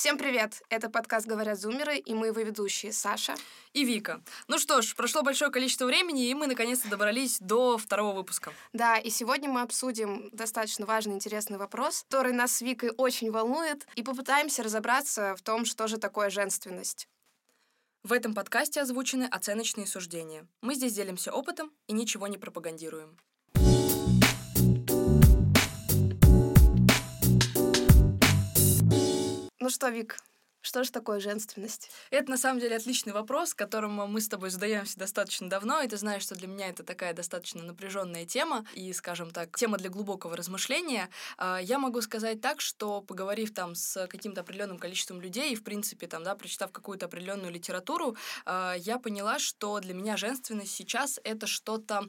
Всем привет! Это подкаст «Говорят зумеры» и мы его ведущие Саша и Вика. Ну что ж, прошло большое количество времени, и мы наконец-то добрались до второго выпуска. Да, и сегодня мы обсудим достаточно важный, интересный вопрос, который нас с Викой очень волнует, и попытаемся разобраться в том, что же такое женственность. В этом подкасте озвучены оценочные суждения. Мы здесь делимся опытом и ничего не пропагандируем. Что, Вик, что же такое женственность? Это на самом деле отличный вопрос, которому мы с тобой задаемся достаточно давно, и ты знаешь, что для меня это такая достаточно напряженная тема и, скажем так, тема для глубокого размышления. А, я могу сказать так, что поговорив там с каким-то определенным количеством людей и, в принципе, там, да, прочитав какую-то определенную литературу, а, я поняла, что для меня женственность сейчас это что-то,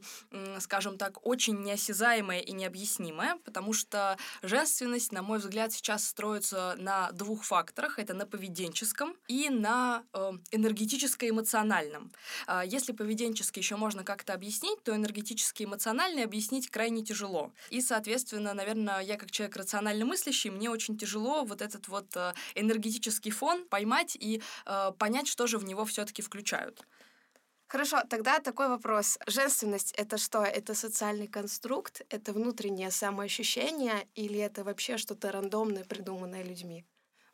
скажем так, очень неосязаемое и необъяснимое, потому что женственность, на мой взгляд, сейчас строится на двух факторах. Это на поведенческом и на э, энергетическо-эмоциональном. Э, если поведенчески еще можно как-то объяснить, то энергетически-эмоциональный объяснить крайне тяжело. И, соответственно, наверное, я как человек рационально мыслящий, мне очень тяжело вот этот вот э, энергетический фон поймать и э, понять, что же в него все-таки включают. Хорошо, тогда такой вопрос. Женственность — это что? Это социальный конструкт? Это внутреннее самоощущение? Или это вообще что-то рандомное, придуманное людьми?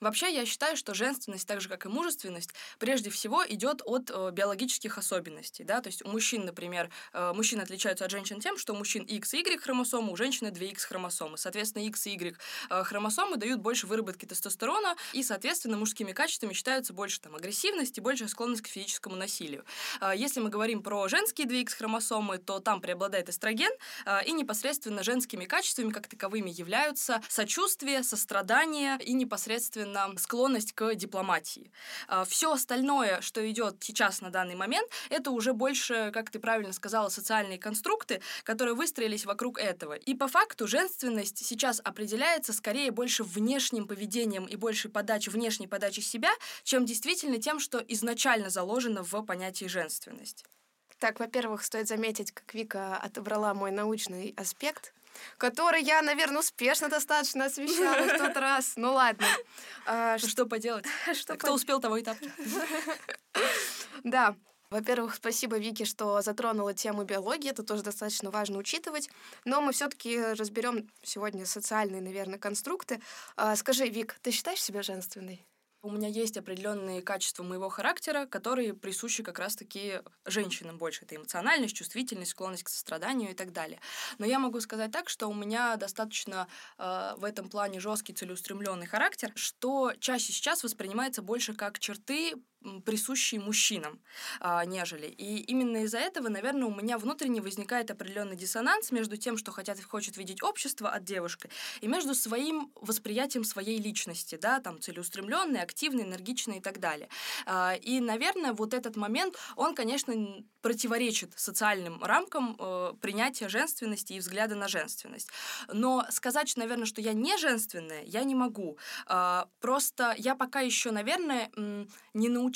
Вообще, я считаю, что женственность, так же как и мужественность, прежде всего идет от э, биологических особенностей. Да? То есть у мужчин, например, э, мужчины отличаются от женщин тем, что у мужчин X и Y хромосомы, у женщины 2X хромосомы. Соответственно, X и Y э, хромосомы дают больше выработки тестостерона, и, соответственно, мужскими качествами считаются больше там, агрессивность и большая склонность к физическому насилию. Э, если мы говорим про женские 2X хромосомы, то там преобладает эстроген, э, и непосредственно женскими качествами как таковыми являются сочувствие, сострадание и непосредственно особенно склонность к дипломатии. А, Все остальное, что идет сейчас на данный момент, это уже больше, как ты правильно сказала, социальные конструкты, которые выстроились вокруг этого. И по факту женственность сейчас определяется скорее больше внешним поведением и больше подачей, внешней подачи себя, чем действительно тем, что изначально заложено в понятии женственность. Так, во-первых, стоит заметить, как Вика отобрала мой научный аспект который я, наверное, успешно достаточно освещала в тот раз. Ну ладно. А, что поделать? Что Кто успел, того и тапки. Да. Во-первых, спасибо Вике, что затронула тему биологии, это тоже достаточно важно учитывать. Но мы все-таки разберем сегодня социальные, наверное, конструкты. А, скажи, Вик, ты считаешь себя женственной? У меня есть определенные качества моего характера, которые присущи как раз-таки женщинам больше. Это эмоциональность, чувствительность, склонность к состраданию и так далее. Но я могу сказать так, что у меня достаточно э, в этом плане жесткий, целеустремленный характер, что чаще сейчас воспринимается больше как черты присущие мужчинам, а, нежели. И именно из-за этого, наверное, у меня внутренне возникает определенный диссонанс между тем, что хотят, хочет видеть общество от девушки, и между своим восприятием своей личности, да, там, целеустремленной, активной, энергичной и так далее. А, и, наверное, вот этот момент, он, конечно, противоречит социальным рамкам э, принятия женственности и взгляда на женственность. Но сказать, наверное, что я не женственная, я не могу. Э, просто я пока еще, наверное, не научилась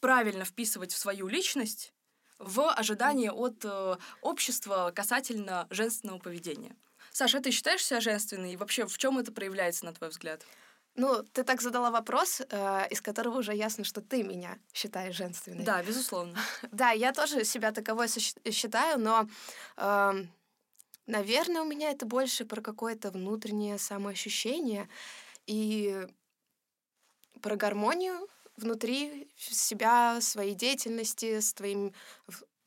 правильно вписывать в свою личность в ожидании от э, общества касательно женственного поведения. Саша, ты считаешь себя женственной? И вообще, в чем это проявляется, на твой взгляд? Ну, ты так задала вопрос, э, из которого уже ясно, что ты меня считаешь женственной. Да, безусловно. да, я тоже себя таковой считаю, но, э, наверное, у меня это больше про какое-то внутреннее самоощущение и про гармонию внутри себя, своей деятельности, с твоим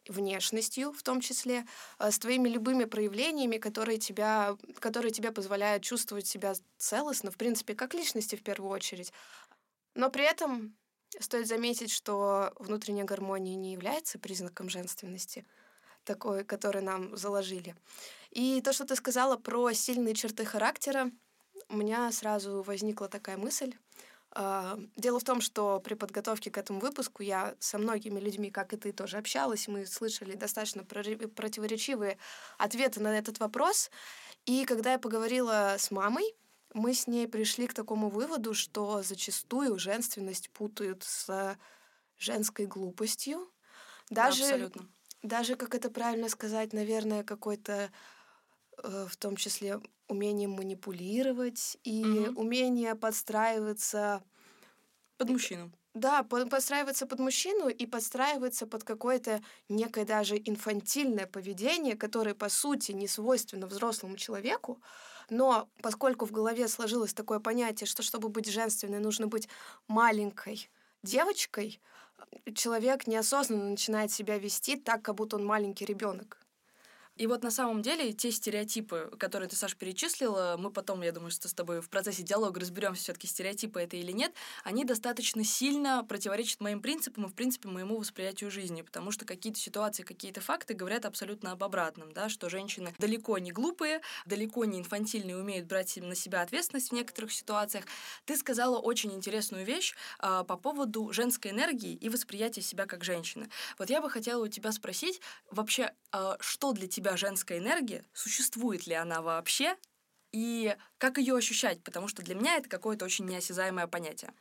внешностью в том числе, э, с твоими любыми проявлениями, которые тебя, которые тебе позволяют чувствовать себя целостно, в принципе, как личности в первую очередь. Но при этом стоит заметить, что внутренняя гармония не является признаком женственности, такой, который нам заложили. И то, что ты сказала про сильные черты характера, у меня сразу возникла такая мысль, дело в том, что при подготовке к этому выпуску я со многими людьми, как и ты, тоже общалась. Мы слышали достаточно противоречивые ответы на этот вопрос. И когда я поговорила с мамой, мы с ней пришли к такому выводу, что зачастую женственность путают с женской глупостью. Даже, да, абсолютно. Даже, как это правильно сказать, наверное, какой-то в том числе умение манипулировать и Мгм. умение подстраиваться Под мужчину. Да, по- подстраиваться под мужчину и подстраиваться под какое-то некое даже инфантильное поведение, которое, по сути, не свойственно взрослому человеку. Но поскольку в голове сложилось такое понятие, что чтобы быть женственной, нужно быть маленькой девочкой, э, человек неосознанно начинает себя вести так, как будто он маленький ребенок. И вот на самом деле те стереотипы, которые ты, Саш, перечислила, мы потом, я думаю, что с тобой в процессе диалога разберемся, все-таки стереотипы это или нет, они достаточно сильно противоречат моим принципам и, в принципе, моему восприятию жизни, потому что какие-то ситуации, какие-то факты говорят абсолютно об обратном, да, что женщины далеко не глупые, далеко не инфантильные, умеют брать на себя ответственность в некоторых ситуациях. Ты сказала очень интересную вещь а, по поводу женской энергии и восприятия себя как женщины. Вот я бы хотела у тебя спросить, вообще, а, что для тебя женская энергия, существует ли она вообще, и как ее ощущать, потому что для меня это какое-то очень неосязаемое понятие.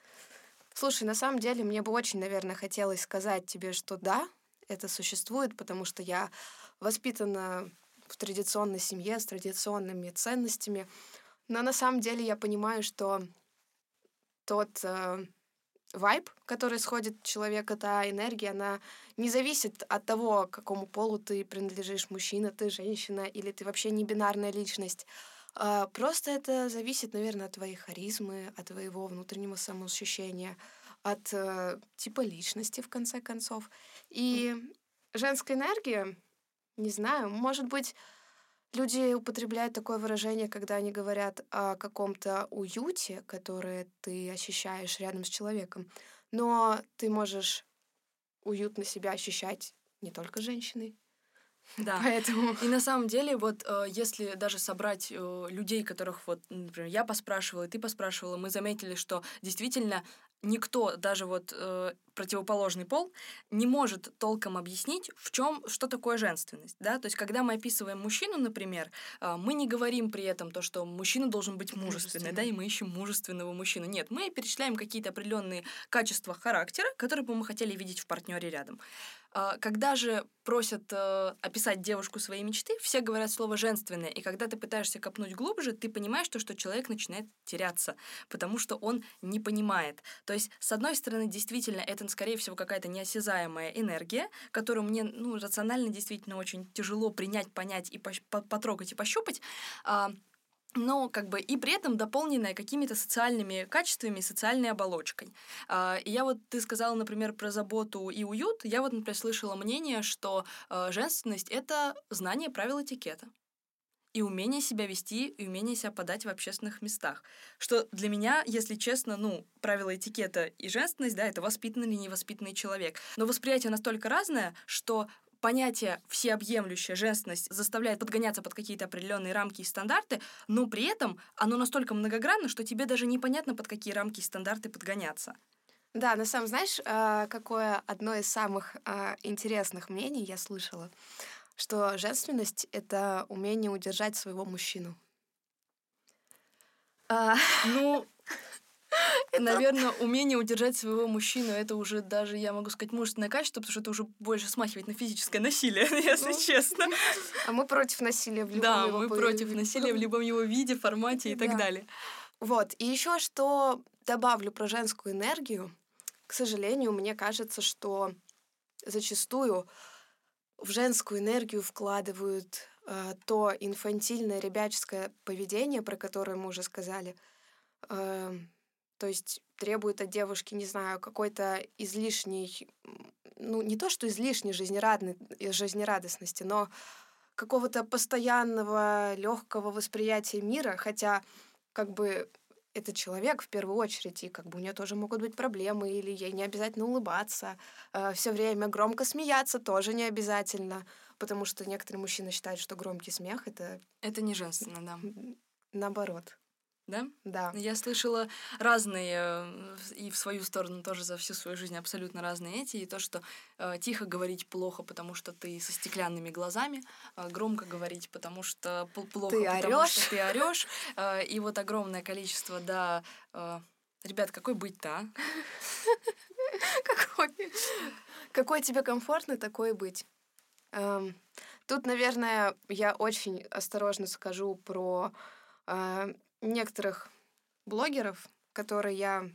Слушай, на самом деле мне бы очень, наверное, хотелось сказать тебе, что да, это существует, потому что я воспитана в традиционной семье с традиционными ценностями. Но на самом деле я понимаю, что тот э, вайб, который сходит от человека, та энергия, она не зависит от того, к какому полу ты принадлежишь, мужчина, ты женщина, или ты вообще не бинарная личность. А, Просто это зависит, наверное, от твоей харизмы, от твоего внутреннего самоощущения, от э, типа личности, в конце концов. И женская энергия, не знаю, может быть, люди употребляют такое выражение, когда они говорят о каком-то уюте, которое ты ощущаешь рядом с человеком. Но ты можешь уютно себя ощущать не только женщиной. Да. Поэтому И на самом деле, вот э, если даже собрать э, людей, которых вот, например, я поспрашивала, и ты поспрашивала, мы заметили, что действительно никто, даже вот э, противоположный пол, не может толком объяснить, в чем, что такое женственность, да, то есть когда мы описываем мужчину, например, э, мы не говорим при этом то, что мужчина должен быть мужественный, да, и мы ищем мужественного мужчину, нет, мы перечисляем какие-то определенные качества характера, которые бы мы хотели видеть в партнере рядом. А, Когда же просят э, описать девушку своей мечты, все говорят слово «женственное», и когда ты пытаешься копнуть глубже, ты понимаешь, то, что человек начинает теряться, потому что он не понимает. То есть, с одной стороны, действительно, это, скорее всего, какая-то неосязаемая энергия, которую мне, ну, рационально действительно очень тяжело принять, понять и потрогать и пощупать, а, но как бы и при этом дополненная какими-то социальными качествами, социальной оболочкой. А, И я вот, ты сказала, например, про заботу и уют. Я вот, например, слышала мнение, что э, женственность — это знание правил этикета и умение себя вести, и умение себя подать в общественных местах. Что для меня, если честно, ну, правила этикета и женственность, да, это воспитанный или невоспитанный человек. Но восприятие настолько разное, что понятие всеобъемлющая женственность заставляет подгоняться под какие-то определенные рамки и стандарты, но при этом оно настолько многогранно, что тебе даже непонятно, под какие рамки и стандарты подгоняться. Да, на самом знаешь, а, какое одно из самых а, интересных мнений я слышала, что женственность — это умение удержать своего мужчину. А, Ну, наверное, умение удержать своего мужчину это уже даже, я могу сказать, мужественное качество, потому что это уже больше смахивает на физическое насилие, если Ну, честно. а мы против насилия в любом Да, мы против насилия в любом его виде, формате и так Да. далее. Вот. И еще что добавлю про женскую энергию. К сожалению, мне кажется, что зачастую в женскую энергию вкладывают э, то инфантильное ребяческое поведение, про которое мы уже сказали. Э, то есть требует от девушки, не знаю, какой-то излишней, ну не то что излишней жизнерадной, жизнерадостности, но какого-то постоянного легкого восприятия мира, хотя как бы это человек в первую очередь, и как бы у нее тоже могут быть проблемы, или ей не обязательно улыбаться, все время громко смеяться тоже не обязательно, потому что некоторые мужчины считают, что громкий смех это Это не женственно, да. наоборот. Да? Да. Я слышала разные, и в свою сторону тоже за всю свою жизнь абсолютно разные эти, и то, что э, тихо говорить плохо, потому что ты со стеклянными глазами, э, громко говорить, потому что пл- плохо, Ты потому орёшь. что ты орешь, э, и вот огромное количество, да, э, ребят, какой быть-то, а? Какой, какой тебе комфортно, такой быть. Эм, Тут, наверное, я очень осторожно скажу про э, некоторых блогеров, которые я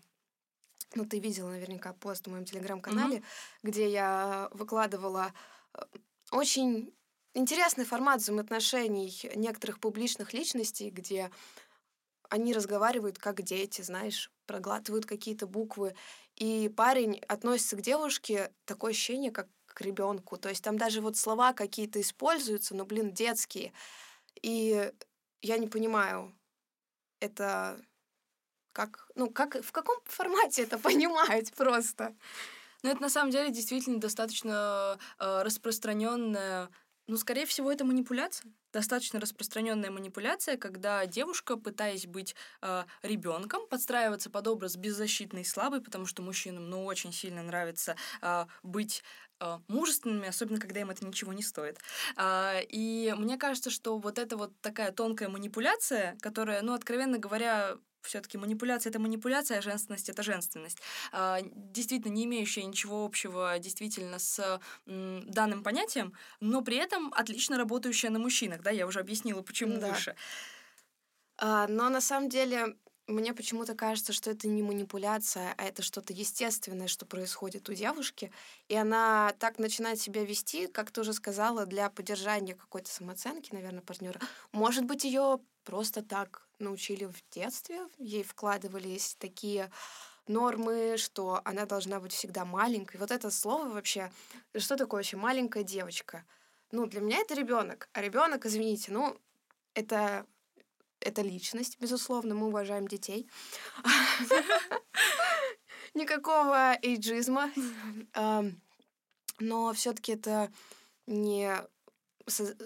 ну, ты видела наверняка пост в моем телеграм-канале, mm-hmm. где я выкладывала э, очень интересный формат взаимоотношений некоторых публичных личностей, где они разговаривают как дети, знаешь, проглатывают какие-то буквы. И парень относится к девушке такое ощущение, как к ребенку. То есть там даже вот слова какие-то используются, но, блин, детские. И я не понимаю, это как, ну, как, в каком формате это понимать просто? Ну, это на самом деле действительно достаточно э, распространенная ну, скорее всего, это манипуляция. Достаточно распространенная манипуляция, когда девушка, пытаясь быть э, ребенком, подстраиваться под образ беззащитной и слабой, потому что мужчинам, ну, очень сильно нравится э, быть мужественными, особенно когда им это ничего не стоит. Э, и мне кажется, что вот эта вот такая тонкая манипуляция, которая, ну, откровенно говоря, все-таки манипуляция это манипуляция, а женственность это женственность. А, действительно, не имеющая ничего общего действительно с данным понятием, но при этом отлично работающая на мужчинах. Да, я уже объяснила, почему да. выше. А, но на самом деле мне почему-то кажется, что это не манипуляция, а это что-то естественное, что происходит у девушки. И она так начинает себя вести, как ты уже сказала, для поддержания какой-то самооценки, наверное, партнера. Может быть, ее просто так научили в детстве, ей вкладывались такие нормы, что она должна быть всегда маленькой. Вот это слово вообще, что такое вообще маленькая девочка? Ну, для меня это ребенок. А ребенок, извините, ну, это это личность, безусловно, мы уважаем детей. Никакого эйджизма. Но все-таки это не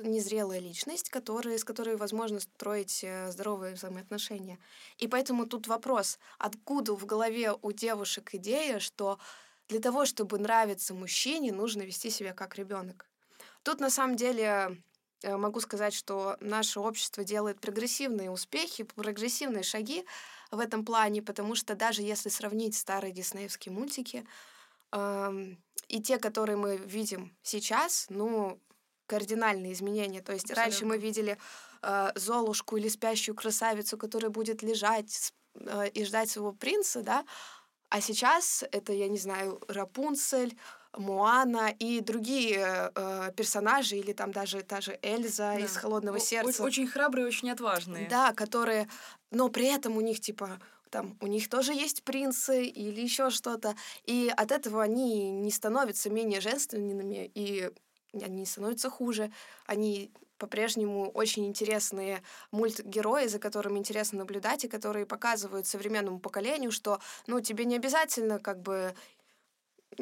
незрелая личность, которая, с которой возможно строить э, здоровые взаимоотношения. И поэтому тут вопрос, откуда в голове у девушек идея, что для того, чтобы нравиться мужчине, нужно вести себя как ребенок. Тут на самом деле могу сказать, что наше общество делает прогрессивные успехи, прогрессивные шаги в этом плане, потому что даже если сравнить старые диснеевские мультики э, и те, которые мы видим сейчас, ну, кардинальные изменения. То есть Абсолютно. раньше мы видели э, Золушку или спящую красавицу, которая будет лежать э, и ждать своего принца, да, а сейчас это, я не знаю, Рапунцель, Моана и другие э, персонажи, или там даже та же Эльза да. из Холодного сердца. Очень храбрые, очень отважные. Да, которые, но при этом у них типа там у них тоже есть принцы или еще что-то, и от этого они не становятся менее женственными и они становятся хуже, они по-прежнему очень интересные мультгерои, за которыми интересно наблюдать, и которые показывают современному поколению, что, ну, тебе не обязательно как бы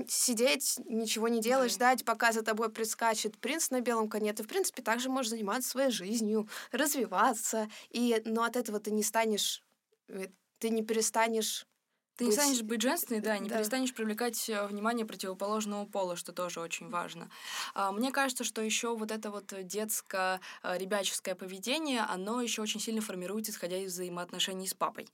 сидеть, ничего не делать, ждать, пока за тобой прискачет принц на белом коне. Ты, в принципе, также можешь заниматься своей жизнью, развиваться. И, но от этого ты не станешь, э, ты не перестанешь ты быть... не станешь быть женственной, да, не да. перестанешь привлекать э, внимание противоположного пола, что тоже очень важно. А, мне кажется, что еще вот это вот детско-ребяческое поведение, оно еще очень сильно формируется, исходя из взаимоотношений с папой.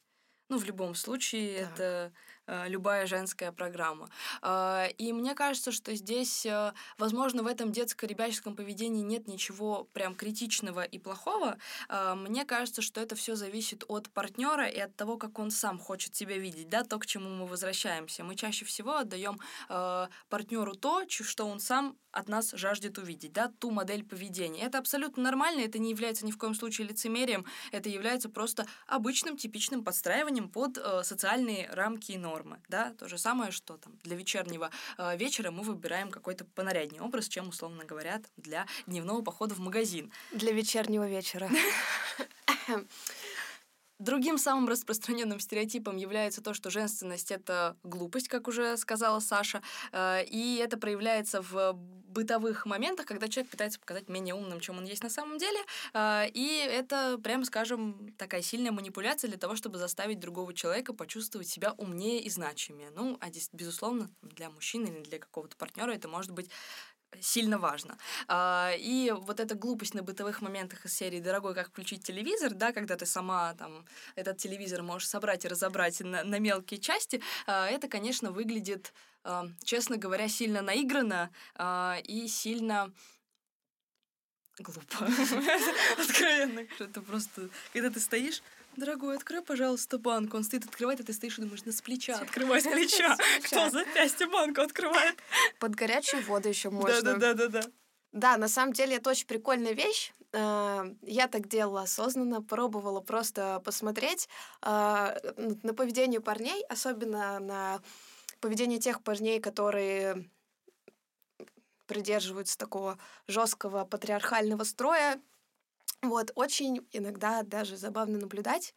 Ну, в любом случае, так. это Э, любая женская программа. А, и мне кажется, что здесь, э, возможно, в этом детско-ребяческом поведении нет ничего прям критичного и плохого. А, мне кажется, что это все зависит от партнера и от того, как он сам хочет себя видеть, да, то, к чему мы возвращаемся. Мы чаще всего отдаем э, партнеру то, что он сам от нас жаждет увидеть, да, ту модель поведения. Это абсолютно нормально, это не является ни в коем случае лицемерием, это является просто обычным, типичным подстраиванием под э, социальные рамки и нормы нормы, да, то же самое, что там для вечернего э, вечера мы выбираем какой-то понаряднее образ, чем, условно говоря, для дневного похода в магазин. Для вечернего вечера. Другим самым распространенным стереотипом является то, что женственность это глупость, как уже сказала Саша, э, и это проявляется в бытовых моментах, когда человек пытается показать менее умным, чем он есть на самом деле, э, и это, прямо скажем, такая сильная манипуляция для того, чтобы заставить другого человека почувствовать себя умнее и значимее. Ну, а здесь, безусловно, для мужчины или для какого-то партнера это может быть сильно важно. А, и вот эта глупость на бытовых моментах из серии «Дорогой, как включить телевизор», да, когда ты сама там этот телевизор можешь собрать и разобрать на, на мелкие части, а, это, конечно, выглядит, а, честно говоря, сильно наигранно и сильно глупо. Откровенно. Это просто, когда ты стоишь, дорогой, открой, пожалуйста, банку. Он стоит, открывает, а ты стоишь и думаешь, ну с плеча открывай, с плеча. Кто за запястье банку открывает? Под горячую воду еще можно. Да-да-да-да. Да, на самом деле это очень прикольная вещь. Э, я так делала осознанно, пробовала просто посмотреть э, на поведение парней, особенно на поведение тех парней, которые придерживаются такого жесткого патриархального строя. Вот, очень иногда даже забавно наблюдать.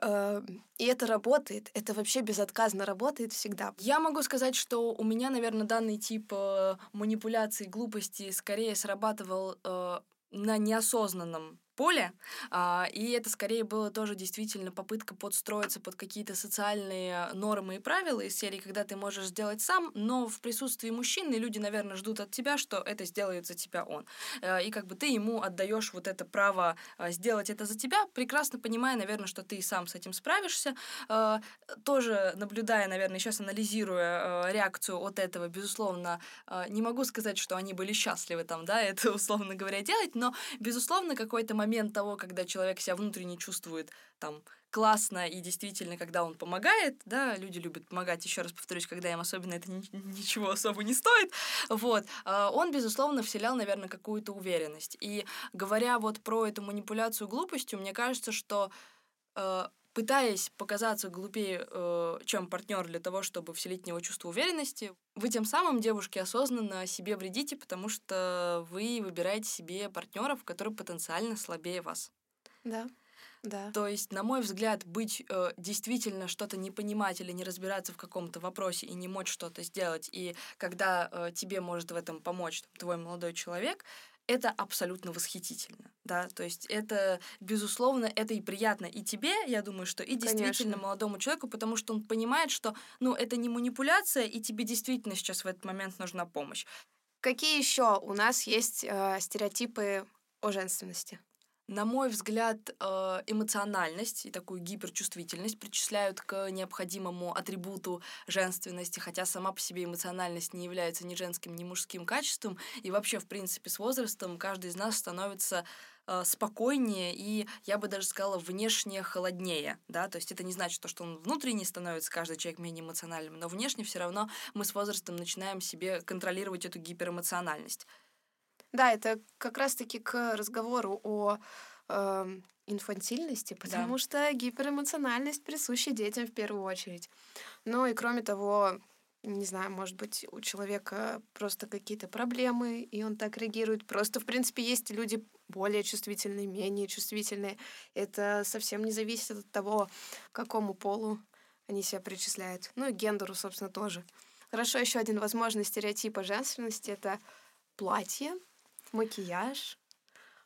Э, и это работает, это вообще безотказно работает всегда. Я могу сказать, что у меня, наверное, данный тип э, манипуляций, глупости скорее срабатывал э, на неосознанном поле, а, и это скорее было тоже действительно попытка подстроиться под какие-то социальные нормы и правила из серии, когда ты можешь сделать сам, но в присутствии мужчины люди, наверное, ждут от тебя, что это сделает за тебя он. Э, и как бы ты ему отдаешь вот это право а, сделать это за тебя, прекрасно понимая, наверное, что ты сам с этим справишься. Э, тоже наблюдая, наверное, сейчас анализируя э, реакцию от этого, безусловно, не могу сказать, что они были счастливы там, да, это, условно говоря, делать, но, безусловно, какой-то момент того, когда человек себя внутренне чувствует там классно и действительно, когда он помогает, да, люди любят помогать, еще раз повторюсь, когда им особенно это ни- ничего особо не стоит, вот, а, он, безусловно, вселял, наверное, какую-то уверенность. И говоря вот про эту манипуляцию глупостью, мне кажется, что э, пытаясь показаться глупее, э, чем партнер для того, чтобы вселить в него чувство уверенности, вы тем самым, девушки, осознанно себе вредите, потому что вы выбираете себе партнеров, которые потенциально слабее вас. Да. Да. То есть, на мой взгляд, быть э, действительно что-то не понимать или не разбираться в каком-то вопросе и не мочь что-то сделать, и когда э, тебе может в этом помочь твой молодой человек, это абсолютно восхитительно, да, то есть это, безусловно, это и приятно и тебе, я думаю, что и действительно Конечно. молодому человеку, потому что он понимает, что, ну, это не манипуляция, и тебе действительно сейчас в этот момент нужна помощь. Какие еще у нас есть э, стереотипы о женственности? На мой взгляд, э, эмоциональность и такую гиперчувствительность причисляют к необходимому атрибуту женственности, хотя сама по себе эмоциональность не является ни женским, ни мужским качеством. И вообще, в принципе, с возрастом каждый из нас становится э, спокойнее и, я бы даже сказала, внешне холоднее, да, то есть это не значит, что он внутренне становится каждый человек менее эмоциональным, но внешне все равно мы с возрастом начинаем себе контролировать эту гиперэмоциональность. Да, это как раз-таки к разговору о э, инфантильности, потому да. что гиперэмоциональность присуща детям в первую очередь. Ну и кроме того, не знаю, может быть, у человека просто какие-то проблемы, и он так реагирует. Просто, в принципе, есть люди более чувствительные, менее чувствительные. Это совсем не зависит от того, к какому полу они себя причисляют. Ну и гендеру, собственно, тоже. Хорошо, еще один возможный стереотип о женственности — это платье макияж,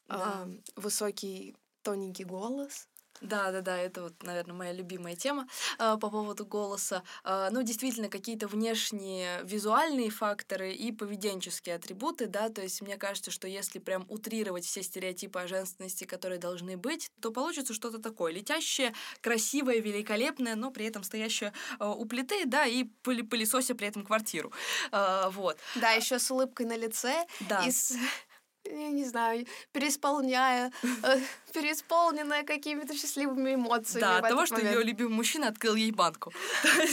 да. э, высокий тоненький голос. Да, да, да, это вот, наверное, моя любимая тема э, по поводу голоса. Э, ну, действительно, какие-то внешние визуальные факторы и поведенческие атрибуты, да, то есть мне кажется, что если прям утрировать все стереотипы о женственности, которые должны быть, то получится что-то такое летящее, красивое, великолепное, но при этом стоящее э, у плиты, да, и пылесося при этом квартиру. Э, вот. Да, еще с улыбкой на лице. Да. И с я не знаю, переисполняя, э, переисполненная какими-то счастливыми эмоциями. Да, от того, что ее любимый мужчина открыл ей банку.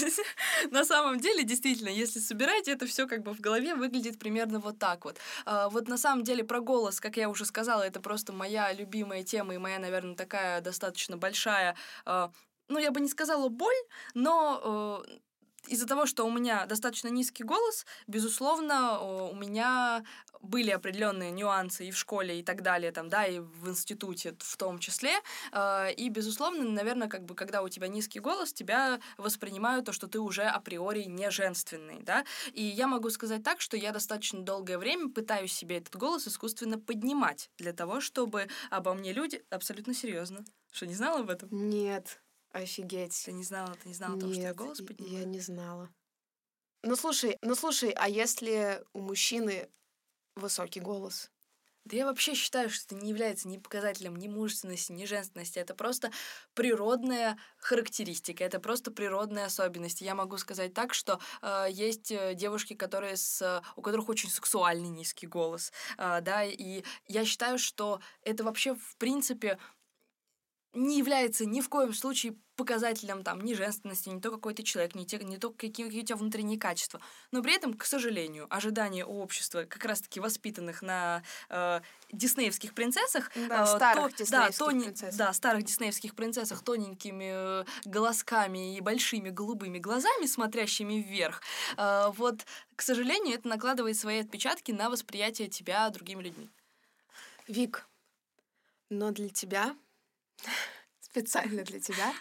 На самом деле, действительно, если собираете, это все как бы в голове выглядит примерно вот так вот. А, вот на самом деле про голос, как я уже сказала, это просто моя любимая тема и моя, наверное, такая достаточно большая а, ну, я бы не сказала боль, но э, из-за того, что у меня достаточно низкий голос, безусловно, у меня были определенные нюансы и в школе, и так далее, там, да, и в институте в том числе. А, и, безусловно, наверное, как бы, когда у тебя низкий голос, тебя воспринимают то, что ты уже априори не женственный, да. И я могу сказать так, что я достаточно долгое время пытаюсь себе этот голос искусственно поднимать для того, чтобы обо мне люди абсолютно серьезно. Что, не знала об этом? Нет. Офигеть. Ты не знала, ты не знала Нет, того, что я голос поднимаю? я не знала. Ну слушай, ну слушай, а если у мужчины высокий голос, Да я вообще считаю, что это не является ни показателем ни мужественности, ни женственности. Это просто природная характеристика, это просто природная особенность. Я могу сказать так, что э, есть э, девушки, которые с, у которых очень сексуальный низкий голос, э, да, и я считаю, что это вообще в принципе не является ни в коем случае показателем там ни женственности, ни то, какой ты человек, ни, те, не то, какие, какие у тебя внутренние качества. Но при этом, к сожалению, ожидания у общества, как раз-таки воспитанных на э, диснеевских принцессах, да, э, старых то, диснеевских да, тони, принцессах. да, старых диснеевских принцессах, тоненькими э, голосками и большими голубыми глазами, смотрящими вверх, э, вот, к сожалению, это накладывает свои отпечатки на восприятие тебя другими людьми. Вик, но для тебя специально для тебя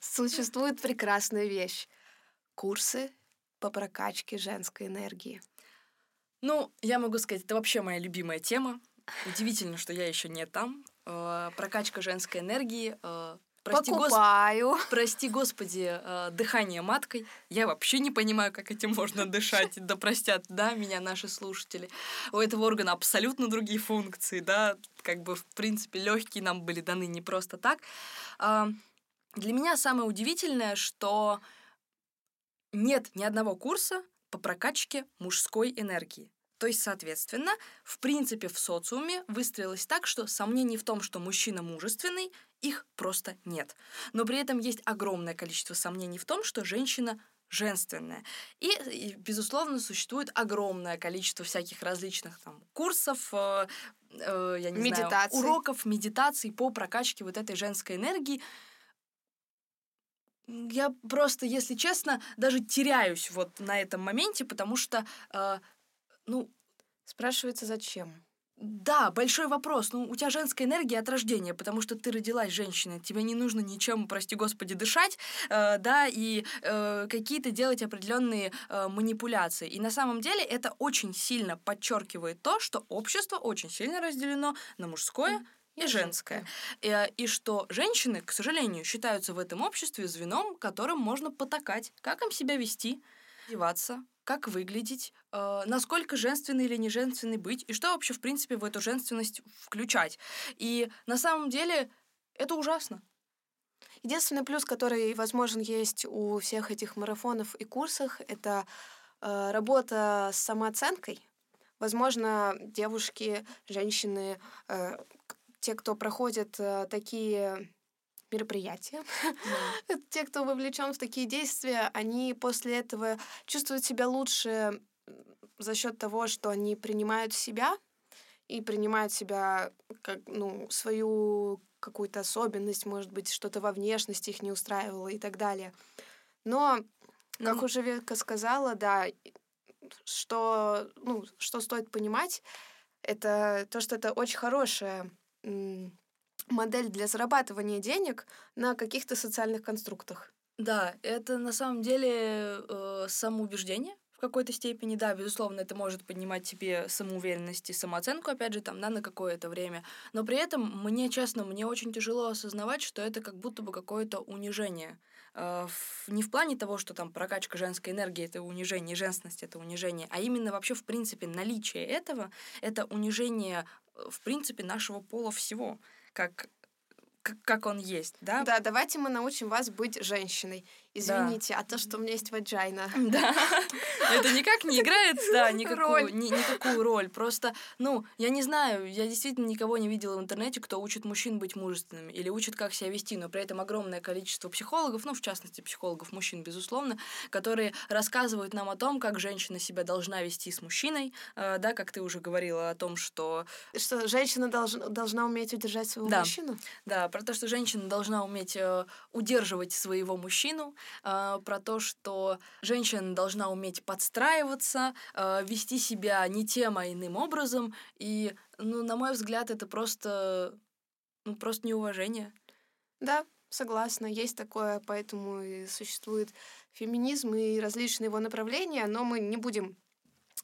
существует прекрасная вещь. Курсы по прокачке женской энергии. Ну, я могу сказать, это вообще моя любимая тема. Удивительно, что я еще не там. Э, прокачка женской энергии. Прости, Покупаю. Гос... прости господи, э, дыхание маткой. Я вообще не понимаю, как этим можно дышать. Да простят, да, меня наши слушатели. У этого органа абсолютно другие функции, да. Как бы, в принципе, легкие нам были даны не просто так. Э, для меня самое удивительное, что нет ни одного курса по прокачке мужской энергии. То есть, соответственно, в принципе, в социуме выстроилось так, что сомнений в том, что мужчина мужественный, их просто нет. Но при этом есть огромное количество сомнений в том, что женщина женственная. И, и безусловно, существует огромное количество всяких различных там курсов, э, э, я не Медитации. знаю, уроков, медитаций по прокачке вот этой женской энергии. Я просто, если честно, даже теряюсь вот на этом моменте, потому что, э, ну, Спрашивается, зачем? да, большой вопрос. Ну, у тебя женская энергия от рождения, потому что ты родилась женщиной. Тебе не нужно ничем, прости господи, дышать, э, да, и э, какие-то делать определенные э, манипуляции. И на самом деле это очень сильно подчеркивает то, что общество очень сильно разделено на мужское и женское. И, и что женщины, к сожалению, считаются в этом обществе звеном, которым можно потакать, как им себя вести, одеваться, как выглядеть, э, насколько женственный или не женственный быть, и что вообще, в принципе, в эту женственность включать. И на самом деле это ужасно. Единственный плюс, который, возможен, есть у всех этих марафонов и курсах, это э, работа с самооценкой. Возможно, девушки, женщины, э, те, кто проходят э, такие мероприятия. Mm. Те, кто вовлечен в такие действия, они после этого чувствуют себя лучше за счет того, что они принимают себя и принимают себя как ну свою какую-то особенность, может быть, что-то во внешности их не устраивало и так далее. Но, как mm. уже Века сказала, да, что ну что стоит понимать, это то, что это очень хорошая модель для зарабатывания денег на каких-то социальных конструктах. Да, это на самом деле э, самоубеждение в какой-то степени, да, безусловно, это может поднимать тебе самоуверенность и самооценку, опять же, там, да, на какое-то время. Но при этом мне, честно, мне очень тяжело осознавать, что это как будто бы какое-то унижение. Э, в, не в плане того, что там прокачка женской энергии это унижение, женственность это унижение, а именно вообще, в принципе, наличие этого это унижение, э, в принципе, нашего пола всего как как он есть, да? Да, давайте мы научим вас быть женщиной. Извините, да. а то, что у меня есть ваджайна. Да. Это никак не играет, да, никакую, роль. Ни, никакую роль. Просто, ну, я не знаю, я действительно никого не видела в интернете, кто учит мужчин быть мужественными или учит, как себя вести, но при этом огромное количество психологов, ну, в частности, психологов мужчин, безусловно, которые рассказывают нам о том, как женщина себя должна вести с мужчиной, э, да, как ты уже говорила о том, что... Что женщина долж, должна уметь удержать своего да. мужчину? Да, про то, что женщина должна уметь э, удерживать своего мужчину, э, про то, что женщина должна уметь подстраиваться, э, вести себя не тем, а иным образом. И, ну, на мой взгляд, это просто, ну, просто неуважение. Да, согласна, есть такое, поэтому и существует феминизм и различные его направления, но мы не будем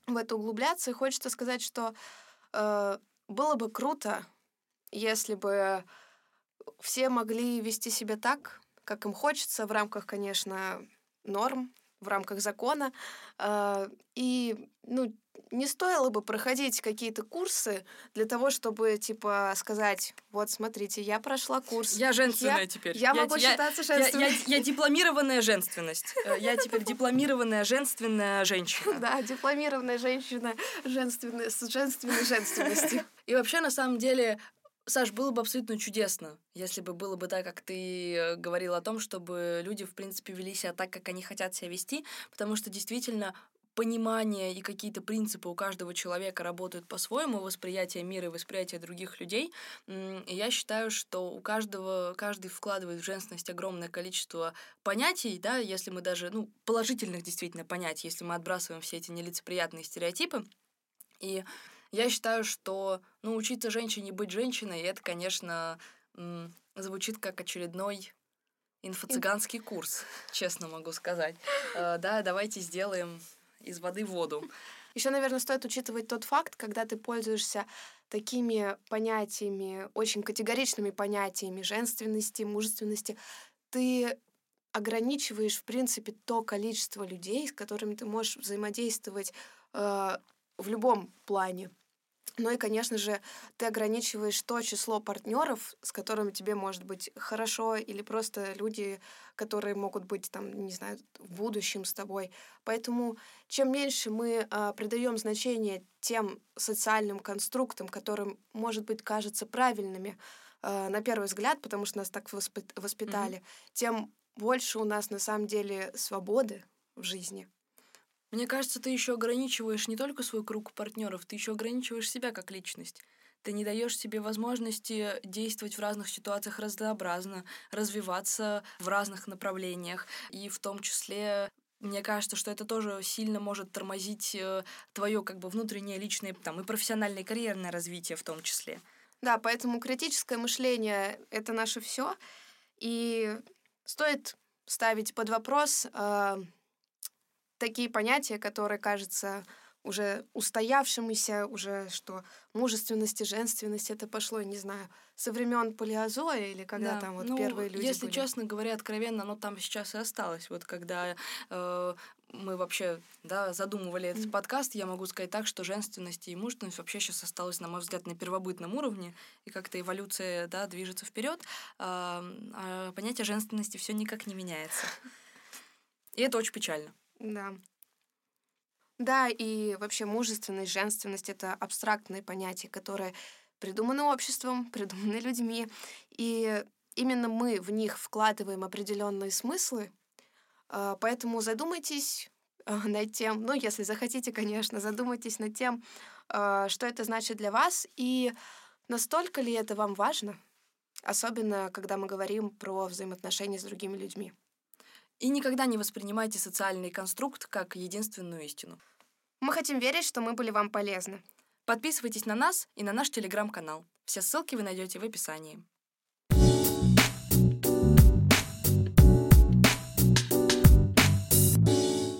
в это углубляться. И хочется сказать, что э, было бы круто, если бы все могли вести себя так, как им хочется, в рамках, конечно, норм, в рамках закона. Э, и, ну, не стоило бы проходить какие-то курсы для того, чтобы, типа, сказать, вот, смотрите, я прошла курс. Я женственная я, теперь. Я, я могу я, считаться женственной. Я, я, я дипломированная женственность. Э, я теперь дипломированная женственная женщина. Да, дипломированная женщина женственная, с женственной женственностью. И вообще, на самом деле, Саш, было бы абсолютно чудесно, если бы было бы так, как ты э, говорил о том, чтобы люди, в принципе, вели себя так, как они хотят себя вести, потому что действительно понимание и какие-то принципы у каждого человека работают по-своему, восприятие мира и восприятие других людей. Я считаю, что у каждого, каждый вкладывает в женственность огромное количество понятий, да, если мы даже, ну, положительных действительно понятий, если мы отбрасываем все эти нелицеприятные стереотипы. И я считаю, что, ну, учиться женщине быть женщиной, это, конечно, звучит как очередной инфо-цыганский курс, честно могу сказать. Э, да, давайте сделаем из воды воду. Еще, наверное, стоит учитывать тот факт, когда ты пользуешься такими понятиями, очень категоричными понятиями женственности, мужественности, ты ограничиваешь, в принципе, то количество людей, с которыми ты можешь взаимодействовать э, в любом плане. Ну и, конечно же, ты ограничиваешь то число партнеров, с которыми тебе может быть хорошо, или просто люди, которые могут быть там, не знаю, в будущем с тобой. Поэтому чем меньше мы а, придаем значение тем социальным конструктам, которым, может быть, кажутся правильными а, на первый взгляд, потому что нас так воспитали, mm-hmm. тем больше у нас на самом деле свободы в жизни. Мне кажется, ты еще ограничиваешь не только свой круг партнеров, ты еще ограничиваешь себя как личность. Ты не даешь себе возможности действовать в разных ситуациях разнообразно, развиваться в разных направлениях. И в том числе мне кажется, что это тоже сильно может тормозить э, твое как бы внутреннее личное там, и профессиональное и карьерное развитие в том числе. Да, поэтому критическое мышление — это наше все. И стоит ставить под вопрос э, такие понятия, которые кажутся уже устоявшимися, уже что мужественность и женственность это пошло, не знаю, со времен палеозоя или когда да. там вот ну, первые люди Если были. честно говоря, откровенно, оно там сейчас и осталось. Вот когда э, мы вообще да, задумывали этот mm. подкаст, я могу сказать так, что женственность и мужественность вообще сейчас осталось, на мой взгляд, на первобытном уровне, и как-то эволюция да, движется вперед, а, а понятие женственности все никак не меняется. И это очень печально. Да. Да, и вообще мужественность, женственность — это абстрактные понятия, которые придуманы обществом, придуманы людьми. И именно мы в них вкладываем определенные смыслы. А, поэтому задумайтесь а, над тем, ну, если захотите, конечно, задумайтесь над тем, а, что это значит для вас, и настолько ли это вам важно, особенно когда мы говорим про взаимоотношения с другими людьми. И никогда не воспринимайте социальный конструкт как единственную истину. Мы хотим верить, что мы были вам полезны. Подписывайтесь на нас и на наш телеграм-канал. Все ссылки вы найдете в описании.